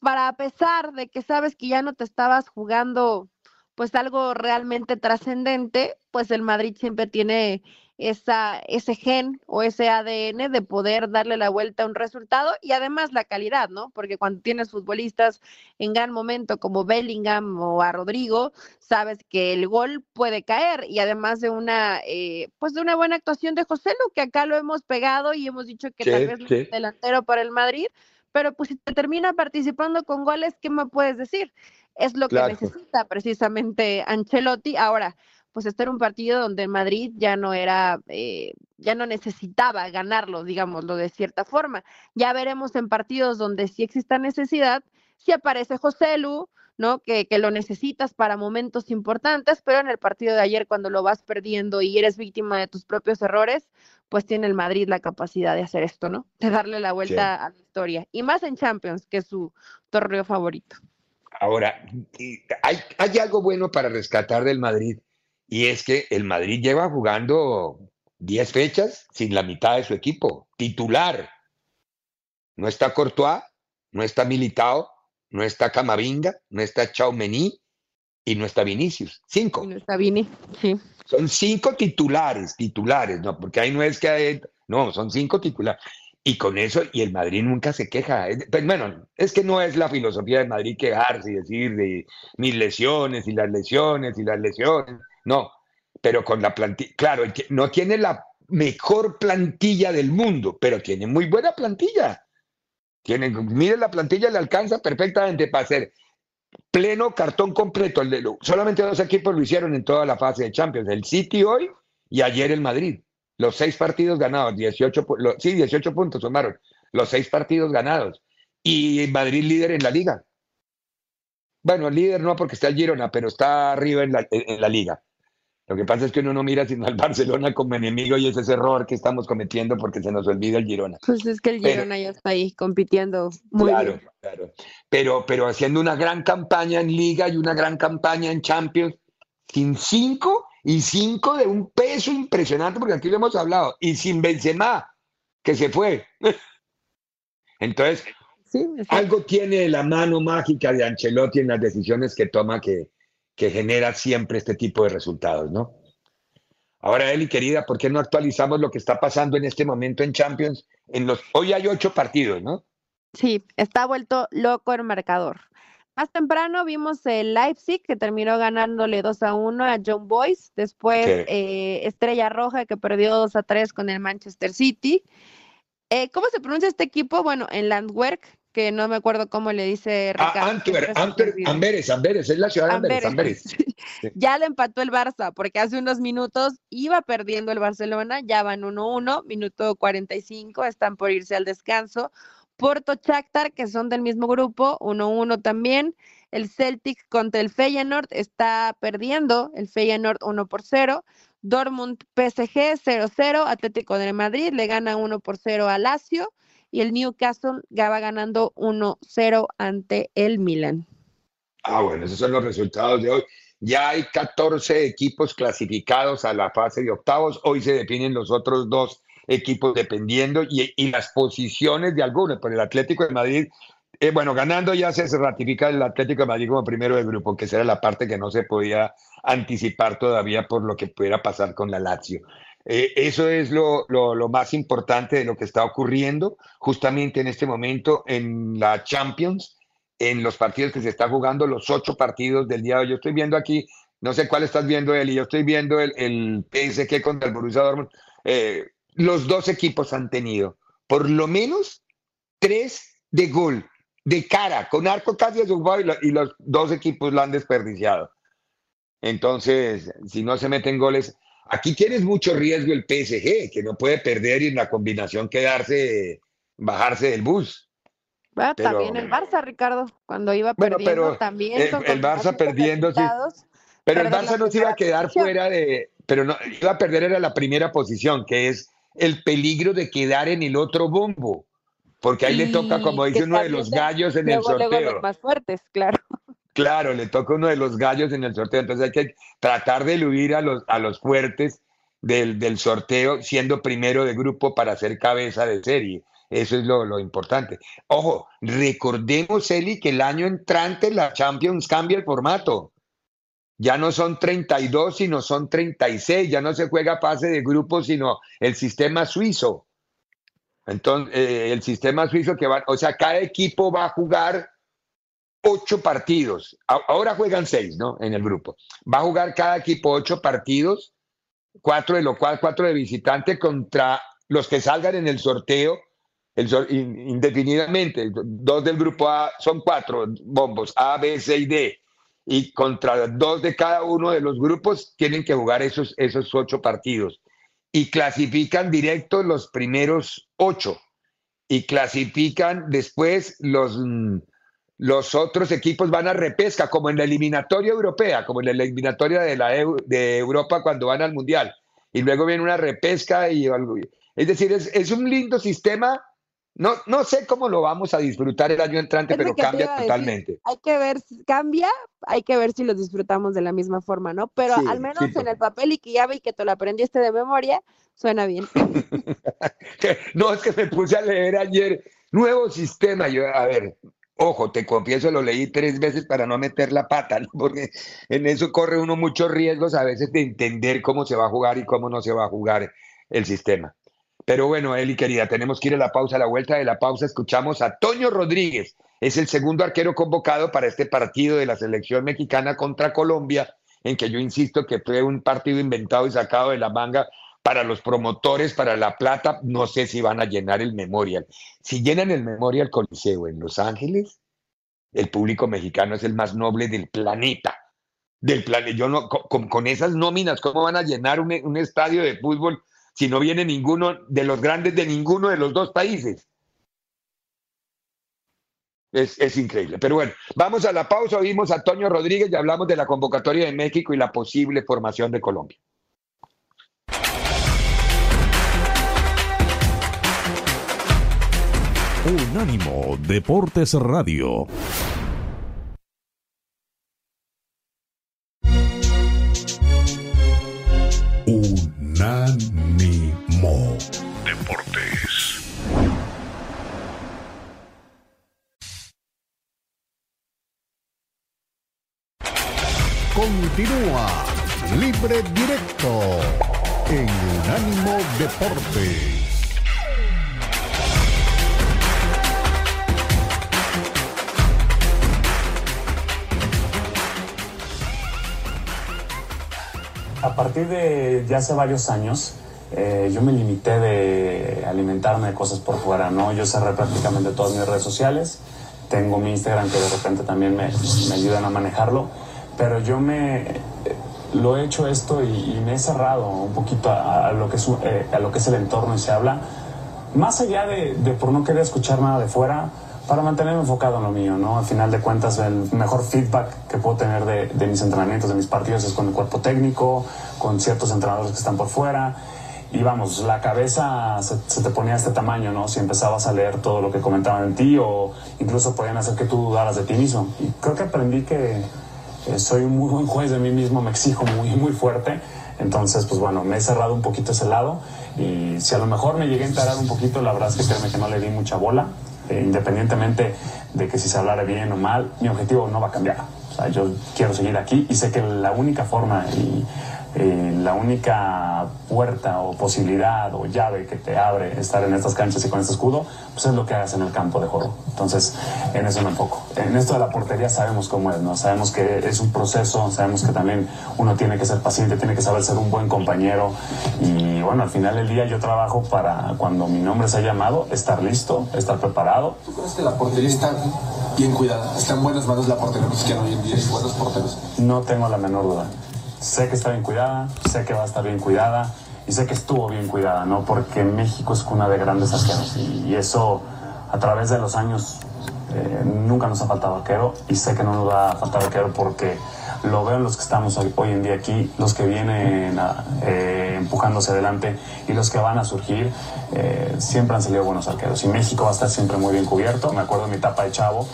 para a pesar de que sabes que ya no te estabas jugando pues algo realmente trascendente, pues el Madrid siempre tiene esa, ese gen o ese ADN de poder darle la vuelta a un resultado y además la calidad, ¿no? Porque cuando tienes futbolistas en gran momento como Bellingham o a Rodrigo, sabes que el gol puede caer y además de una, eh, pues de una buena actuación de José Lu, que acá lo hemos pegado y hemos dicho que tal vez es delantero para el Madrid, pero pues si te termina participando con goles, ¿qué me puedes decir? Es lo que necesita precisamente Ancelotti. Ahora, pues este era un partido donde Madrid ya no era, eh, ya no necesitaba ganarlo, digámoslo de cierta forma. Ya veremos en partidos donde sí exista necesidad, si aparece José Lu, ¿no? Que, que, lo necesitas para momentos importantes, pero en el partido de ayer, cuando lo vas perdiendo y eres víctima de tus propios errores, pues tiene el Madrid la capacidad de hacer esto, ¿no? De darle la vuelta a la historia. Y más en Champions, que es su torneo favorito. Ahora, hay, hay algo bueno para rescatar del Madrid, y es que el Madrid lleva jugando 10 fechas sin la mitad de su equipo, titular. No está Courtois, no está Militao, no está Camavinga, no está Chaumení y no está Vinicius. Cinco. no está Vini, sí. Son cinco titulares, titulares, ¿no? Porque ahí no es que hay, no, son cinco titulares. Y con eso, y el Madrid nunca se queja. Pues, bueno, es que no es la filosofía del Madrid quejarse y decir de mis lesiones y las lesiones y las lesiones. No, pero con la plantilla, claro, no tiene la mejor plantilla del mundo, pero tiene muy buena plantilla. Tiene, mire la plantilla, le alcanza perfectamente para hacer pleno cartón completo. Solamente dos equipos lo hicieron en toda la fase de Champions, el City hoy y ayer el Madrid. Los seis partidos ganados, 18, sí, 18 puntos sumaron, los seis partidos ganados. Y Madrid líder en la liga. Bueno, líder no porque está el Girona, pero está arriba en la, en la liga. Lo que pasa es que uno no mira sino al [laughs] Barcelona como enemigo y ese es ese error que estamos cometiendo porque se nos olvida el Girona. Pues es que el Girona ya está ahí compitiendo muy claro, Claro, pero, pero haciendo una gran campaña en Liga y una gran campaña en Champions, sin cinco y cinco de un peso impresionante, porque aquí lo hemos hablado, y sin Benzema, que se fue. [laughs] Entonces, algo tiene la mano mágica de Ancelotti en las decisiones que toma que, que genera siempre este tipo de resultados, ¿no? Ahora, Eli, querida, ¿por qué no actualizamos lo que está pasando en este momento en Champions? En los, hoy hay ocho partidos, ¿no? Sí, está vuelto loco el marcador. Más temprano vimos el Leipzig que terminó ganándole 2 a 1 a John Boyce. Después eh, Estrella Roja que perdió 2 a 3 con el Manchester City. Eh, ¿Cómo se pronuncia este equipo? Bueno, en Landwerk que no me acuerdo cómo le dice ah, Ricardo. Amberes, Amberes, es la ciudad de Amberes, Amberes. [laughs] ya le empató el Barça, porque hace unos minutos iba perdiendo el Barcelona, ya van 1-1, minuto 45, están por irse al descanso. Porto Shakhtar, que son del mismo grupo, 1-1 también. El Celtic contra el Feyenoord está perdiendo, el Feyenoord 1 por 0. Dortmund PSG 0-0, Atlético de Madrid le gana 1 por 0 a Lazio y el Newcastle va ganando 1-0 ante el Milan. Ah, bueno, esos son los resultados de hoy. Ya hay 14 equipos clasificados a la fase de octavos. Hoy se definen los otros dos equipos dependiendo y, las posiciones de algunos. Por el Atlético de Madrid, eh, bueno, ganando ya se, ratifica el Atlético de Madrid como primero del grupo, que será la parte que no se podía anticipar todavía por lo que pudiera pasar con la Lazio. Eh, eso es lo, más importante de lo que está ocurriendo justamente en este momento en la Champions, en los partidos que se están jugando, los ocho partidos del día de hoy. Yo estoy viendo aquí, no sé cuál estás viendo, Eli, yo estoy viendo el, el PSG contra el Borussia Dortmund. Eh, los dos equipos han tenido por lo menos tres de gol, de cara, con arco casi a su y, y los dos equipos lo han desperdiciado. Entonces, si no se meten goles, Aquí tienes mucho riesgo el PSG, que no puede perder y en la combinación quedarse, bajarse del bus. también el Barça, Ricardo, cuando iba perdiendo también. El, Barça perdiendo, sí. Pero el Barça no se iba a quedar fuera de. Pero no, iba a perder era la primera posición, que es el peligro de quedar en el otro bombo. Porque ahí le toca, como dice uno de los gallos en el sorteo. los más fuertes, claro. Claro, le toca uno de los gallos en el sorteo. Entonces hay que tratar de eludir a los, a los fuertes del, del sorteo, siendo primero de grupo para ser cabeza de serie. Eso es lo, lo, importante. Ojo, recordemos, Eli, que el año entrante la Champions cambia el formato. Ya no son 32, sino son 36. Ya no se juega pase de grupo, sino el sistema suizo. Entonces, eh, el sistema suizo que va, o sea, cada equipo va a jugar ocho partidos. Ahora juegan seis, ¿no? En el grupo. Va a jugar cada equipo ocho partidos, cuatro de lo cual cuatro de visitante contra los que salgan en el sorteo indefinidamente. Dos del grupo A son cuatro bombos, A, B, C y D. Y contra dos de cada uno de los grupos tienen que jugar esos, esos ocho partidos y clasifican directo los primeros ocho y clasifican después los, mm, los otros equipos van a repesca, como en la eliminatoria europea, como en la eliminatoria de, la de Europa cuando van al Mundial. Y luego viene una repesca y algo. Es decir, es, es un lindo sistema no, no sé cómo lo vamos a disfrutar el año entrante, pero cambia totalmente. hay que ver, cambia, hay que ver si lo disfrutamos de la misma forma, ¿no? Pero al menos en el papel y que ya vi que te lo aprendiste de memoria, suena bien. [laughs] no, es que me puse a leer ayer, nuevo sistema, yo, a ver, ojo, te confieso, lo leí tres veces para no meter la pata, porque en eso corre uno muchos riesgos a veces de entender cómo se va a jugar y cómo no se va a jugar el sistema. Pero bueno, Eli querida, tenemos que ir a la pausa. A la vuelta de la pausa escuchamos a Toño Rodríguez. Es el segundo arquero convocado para este partido de la selección mexicana contra Colombia, en que yo insisto que fue un partido inventado y sacado de la manga para los promotores, para La Plata. No sé si van a llenar el Memorial. Si llenan el Memorial Coliseo en Los Ángeles, el público mexicano es el más noble del planeta. Del planeta. Yo no, con, esas nóminas, ¿cómo van a llenar un estadio de fútbol? si no viene ninguno de los grandes de ninguno de los dos países. Es, increíble. Pero bueno, vamos a la pausa. Oímos a Toño Rodríguez y hablamos de la convocatoria de México y la posible formación de Colombia. Unánimo Deportes Radio. Unánimo Deportes. Continúa Libre Directo en Unánimo Deportes. A partir de ya hace varios años, eh, yo me limité de alimentarme de cosas por fuera, ¿no? Yo cerré prácticamente todas mis redes sociales. Tengo mi Instagram que de repente también me, me ayudan a manejarlo. Pero yo me lo he hecho esto y, me he cerrado un poquito a, lo que es, eh, a lo que es el entorno y se habla. Más allá de, de por no querer escuchar nada de fuera, para mantenerme enfocado en lo mío, ¿no? Al final de cuentas, el mejor feedback que puedo tener de, mis entrenamientos, de mis partidos, es con el cuerpo técnico, con ciertos entrenadores que están por fuera. Y vamos, la cabeza se, te ponía a este tamaño, ¿no? Si empezabas a leer todo lo que comentaban en ti o incluso podían hacer que tú dudaras de ti mismo. Y creo que aprendí que eh, soy un muy buen juez de mí mismo, me exijo muy, muy fuerte. Entonces, pues bueno, me he cerrado un poquito ese lado y si a lo mejor me llegué a enterar un poquito, la verdad es que créeme que no le di mucha bola. Eh, independientemente de que si se hablara bien o mal, mi objetivo no va a cambiar. O sea, yo quiero seguir aquí y sé que la única forma y eh, la única puerta o posibilidad o llave que te abre estar en estas canchas y con este escudo, pues es lo que hagas en el campo de juego. Entonces, en eso me enfoco. En esto de la portería sabemos cómo es, ¿no? Sabemos que es un proceso, sabemos que también uno tiene que ser paciente, tiene que saber ser un buen compañero y bueno, al final del día yo trabajo para cuando mi nombre se ha llamado, estar listo, estar preparado. ¿Tú crees que la portería está bien cuidada? ¿Está en buenas manos la portería que hoy en día? ¿Buenos porteros? No tengo la menor duda sé que está bien cuidada, sé que va a estar bien cuidada y sé que estuvo bien cuidada, ¿no? Porque México es cuna de grandes arqueros y, eso a través de los años Eh, nunca nos ha faltado arquero y sé que no nos va a faltar arquero porque lo veo en los que estamos hoy, en día aquí, los que vienen eh, empujándose adelante y los que van a surgir, eh, siempre han salido buenos arqueros. Y México va a estar siempre muy bien cubierto. Me acuerdo de mi etapa de chavo,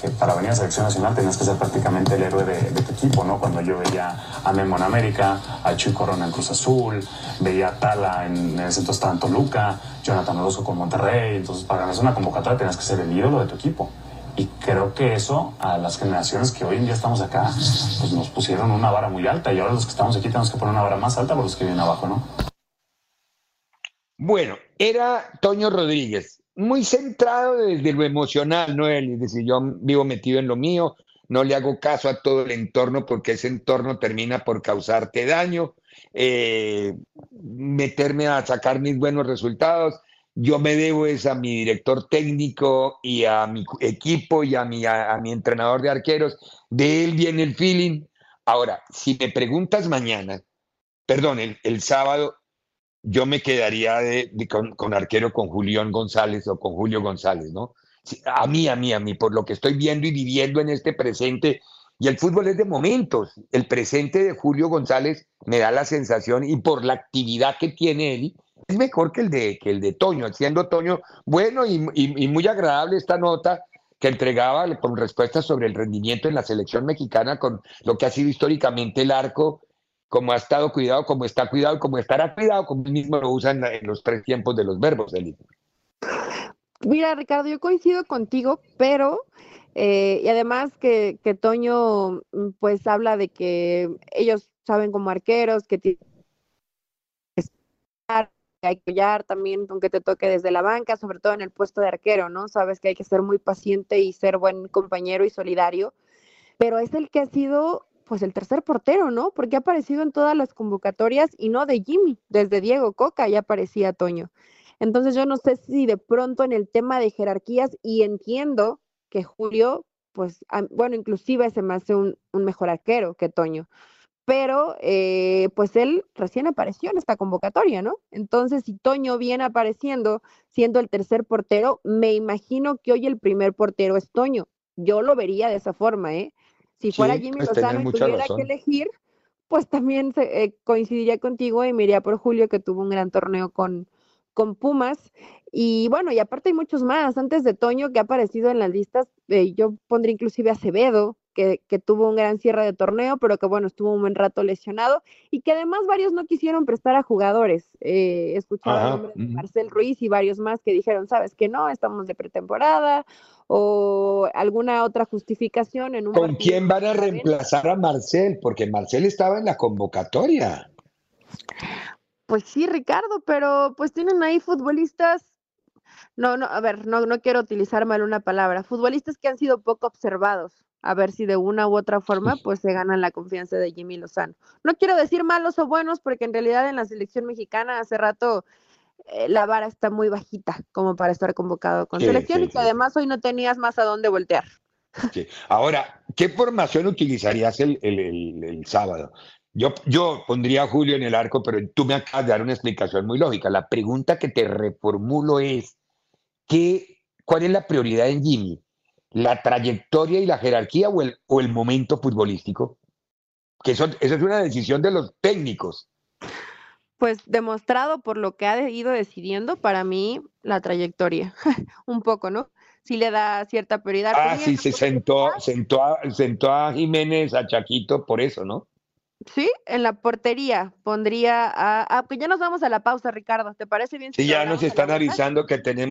que para venir a selección nacional tenías que ser prácticamente el héroe de, tu equipo, ¿no? Cuando yo veía a Memo en América, a Chuy Corona en Cruz Azul, veía a Tala en, en ese entonces en Toluca, Jonathan Orozco con Monterrey, entonces para ganar una convocatoria tenías que ser el ídolo de tu equipo. Y creo que eso a las generaciones que hoy en día estamos acá, pues nos pusieron una vara muy alta y ahora los que estamos aquí tenemos que poner una vara más alta por los que vienen abajo, ¿no? Bueno, era Toño Rodríguez, muy centrado desde lo emocional, ¿no? Es decir, yo vivo metido en lo mío, no le hago caso a todo el entorno porque ese entorno termina por causarte daño, eh, meterme a sacar mis buenos resultados yo me debo es a mi director técnico y a mi equipo y a mi, a, mi entrenador de arqueros. De él viene el feeling. Ahora, si me preguntas mañana, perdón, el, sábado, yo me quedaría con, arquero con Julián González o con Julio González, ¿no? A mí, a mí, a mí, por lo que estoy viendo y viviendo en este presente. Y el fútbol es de momentos. El presente de Julio González me da la sensación, y por la actividad que tiene él, es mejor que el de, que el de Toño, siendo Toño bueno y, muy agradable esta nota que entregaba con respuestas sobre el rendimiento en la selección mexicana con lo que ha sido históricamente el arco, como ha estado cuidado, como está cuidado como estará cuidado, como mismo lo usa en, los tres tiempos de los verbos, del Mira, Ricardo, yo coincido contigo, pero eh, y además que, que, Toño mm, pues habla de que ellos saben como arqueros que tienen hay que apoyar también, aunque te toque desde la banca, sobre todo en el puesto de arquero, ¿no? Sabes que hay que ser muy paciente y ser buen compañero y solidario, pero es el que ha sido pues el tercer portero, ¿no? Porque ha aparecido en todas las convocatorias y no de Jimmy, desde Diego Coca ya aparecía Toño. Entonces yo no sé si de pronto en el tema de jerarquías, y entiendo que Julio, pues, bueno, inclusive se me hace un, mejor arquero que Toño, pero eh, pues él recién apareció en esta convocatoria, ¿no? Entonces, si Toño viene apareciendo siendo el tercer portero, me imagino que hoy el primer portero es Toño. Yo lo vería de esa forma, ¿eh? Si fuera Jimmy pues, Lozano y tuviera que elegir, pues también eh, coincidiría contigo y me iría por Julio, que tuvo un gran torneo con, con Pumas. Y bueno, y aparte hay muchos más. Antes de Toño que ha aparecido en las listas, eh, yo pondría inclusive a Acevedo, que, tuvo un gran cierre de torneo, pero que bueno, estuvo un buen rato lesionado y que además varios no quisieron prestar a jugadores. Eh, escuchaba el nombre de Marcel Ruiz y varios más que dijeron, sabes que no, estamos de pretemporada o alguna otra justificación en un... ¿Con quién van a reemplazar a Marcel? Porque Marcel estaba en la convocatoria. Pues sí, Ricardo, pero pues tienen ahí futbolistas no, no, a ver, no, no quiero utilizar mal una palabra, futbolistas que han sido poco observados, a ver si de una u otra forma pues se ganan la confianza de Jimmy Lozano. No quiero decir malos o buenos porque en realidad en la selección mexicana hace rato eh, la vara está muy bajita como para estar convocado con selección y que además hoy no tenías más a dónde voltear. Ahora, ¿qué formación utilizarías el, el, sábado? Yo, yo pondría a Julio en el arco, pero tú me acabas de dar una explicación muy lógica. La pregunta que te reformulo es, ¿qué, ¿cuál es la prioridad en Jimmy? la trayectoria y la jerarquía o el, o el momento futbolístico? Que eso, es una decisión de los técnicos. Pues demostrado por lo que ha ido decidiendo, para mí, la trayectoria. [laughs] Un poco, ¿no? Sí le da cierta prioridad. Ah, sí, se sentó, sentó, a, sentó a Jiménez, a Chaquito, por eso, ¿no? Sí, en la portería pondría a... Ah, pues ya nos vamos a la pausa, Ricardo. ¿Te parece bien? Sí, ya nos están avisando que tenemos...